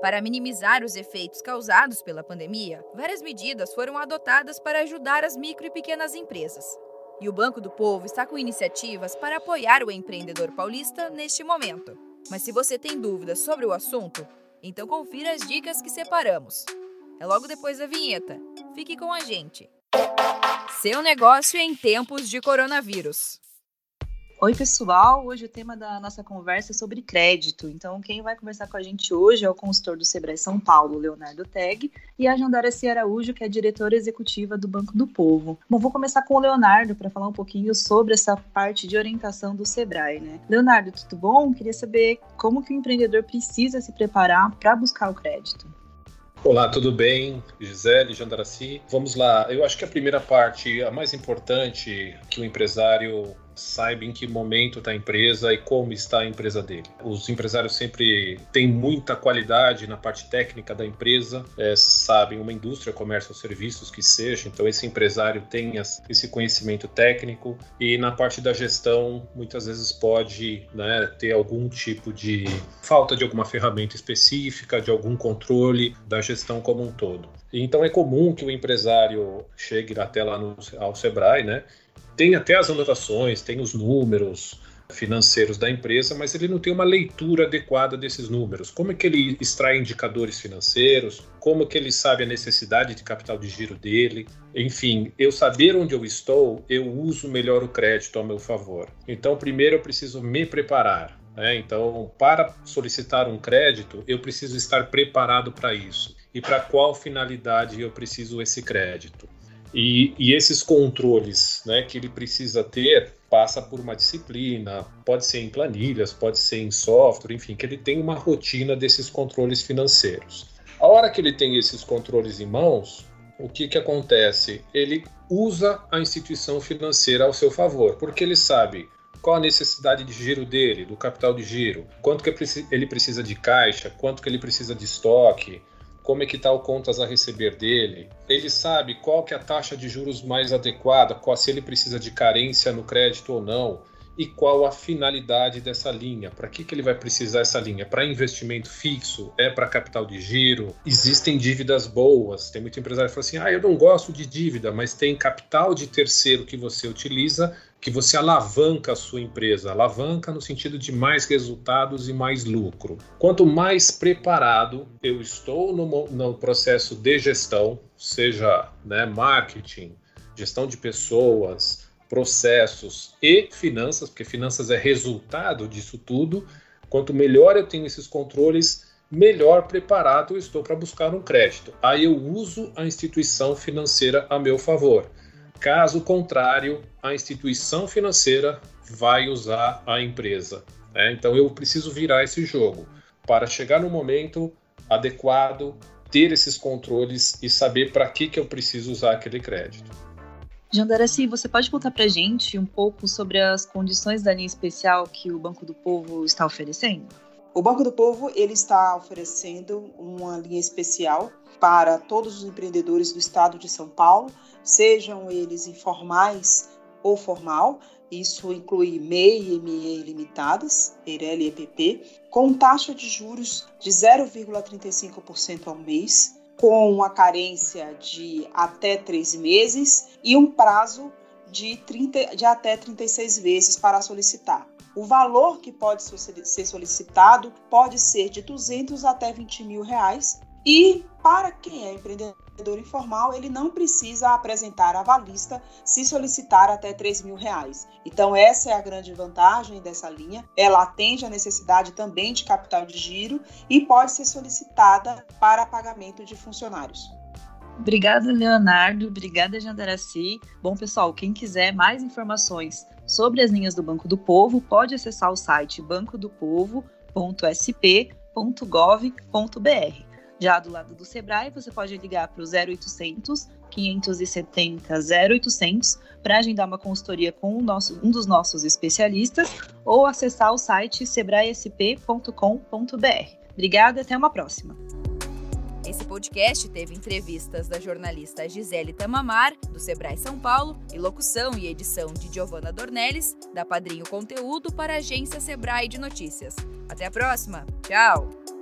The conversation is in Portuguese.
Para minimizar os efeitos causados pela pandemia, várias medidas foram adotadas para ajudar as micro e pequenas empresas. E o Banco do Povo está com iniciativas para apoiar o empreendedor paulista neste momento. Mas se você tem dúvidas sobre o assunto, então confira as dicas que separamos. É logo depois da vinheta. Fique com a gente. Seu negócio em tempos de coronavírus. Oi, pessoal! Hoje o tema da nossa conversa é sobre crédito. Então, quem vai conversar com a gente hoje é o consultor do Sebrae São Paulo, Leonardo Teg, e a Jandara C. Araújo, que é diretora executiva do Banco do Povo. Bom, vou começar com o Leonardo para falar um pouquinho sobre essa parte de orientação do Sebrae, né? Leonardo, tudo bom? Queria saber como que o empreendedor precisa se preparar para buscar o crédito. Olá, tudo bem? Gisele, Jandaraci. Vamos lá. Eu acho que a primeira parte, a mais importante que o empresário saiba em que momento está a empresa e como está a empresa dele. Os empresários sempre têm muita qualidade na parte técnica da empresa, é, sabem uma indústria, comércio ou serviços que seja, então esse empresário tem esse conhecimento técnico e na parte da gestão muitas vezes pode né, ter algum tipo de falta de alguma ferramenta específica, de algum controle da gestão como um todo. Então é comum que o empresário chegue até lá no, ao Sebrae, né, tem até as anotações, tem os números financeiros da empresa, mas ele não tem uma leitura adequada desses números. Como é que ele extrai indicadores financeiros? Como é que ele sabe a necessidade de capital de giro dele? Enfim, eu saber onde eu estou, eu uso melhor o crédito ao meu favor. Então, primeiro eu preciso me preparar. Né? Então, para solicitar um crédito, eu preciso estar preparado para isso. E para qual finalidade eu preciso esse crédito? E, e, esses controles né, que ele precisa ter passa por uma disciplina, pode ser em planilhas, pode ser em software, enfim, que ele tem uma rotina desses controles financeiros. A hora que ele tem esses controles em mãos, o que, que acontece? Ele usa a instituição financeira ao seu favor, porque ele sabe qual a necessidade de giro dele, do capital de giro, quanto que ele precisa de caixa, quanto que ele precisa de estoque, como é que está o contas a receber dele, ele sabe qual que é a taxa de juros mais adequada, qual, se ele precisa de carência no crédito ou não, e qual a finalidade dessa linha. Para que, que ele vai precisar essa linha? Para investimento fixo? É para capital de giro? Existem dívidas boas. Tem muito empresário que fala assim: ah, eu não gosto de dívida, mas tem capital de terceiro que você utiliza que você alavanca a sua empresa, alavanca no sentido de mais resultados e mais lucro. Quanto mais preparado eu estou no, no processo de gestão, seja né, marketing, gestão de pessoas, processos e finanças, porque finanças é resultado disso tudo, quanto melhor eu tenho esses controles, melhor preparado eu estou para buscar um crédito. Aí eu uso a instituição financeira a meu favor. Caso contrário, a instituição financeira vai usar a empresa. Né? Então eu preciso virar esse jogo para chegar no momento adequado, ter esses controles e saber para que, que eu preciso usar aquele crédito. Jandaraci, você pode contar para gente um pouco sobre as condições da linha especial que o Banco do Povo está oferecendo? O Banco do Povo ele está oferecendo uma linha especial para todos os empreendedores do estado de São Paulo sejam eles informais ou formal, isso inclui MEI e ME limitadas, EIRELI e EPP, com taxa de juros de 0,35% ao mês, com uma carência de até três meses e um prazo de, 30, de até 36 vezes para solicitar. O valor que pode ser solicitado pode ser de 200 até 20 mil reais e para quem é empreendedor informal ele não precisa apresentar a valista se solicitar até 3 mil reais. Então essa é a grande vantagem dessa linha. Ela atende a necessidade também de capital de giro e pode ser solicitada para pagamento de funcionários. Obrigada, Leonardo. Obrigada, Jandaraci. Bom, pessoal, quem quiser mais informações sobre as linhas do Banco do Povo, pode acessar o site bancodopovo.sp.gov.br. Já do lado do Sebrae, você pode ligar para o 0800 570 0800 para agendar uma consultoria com nosso, um dos nossos especialistas ou acessar o site sebraesp.com.br. Obrigada e até uma próxima. Esse podcast teve entrevistas da jornalista Gisele Tamamar, do Sebrae São Paulo, e locução e edição de Giovanna Dornelles, da Padrinho Conteúdo para a agência Sebrae de Notícias. Até a próxima. Tchau!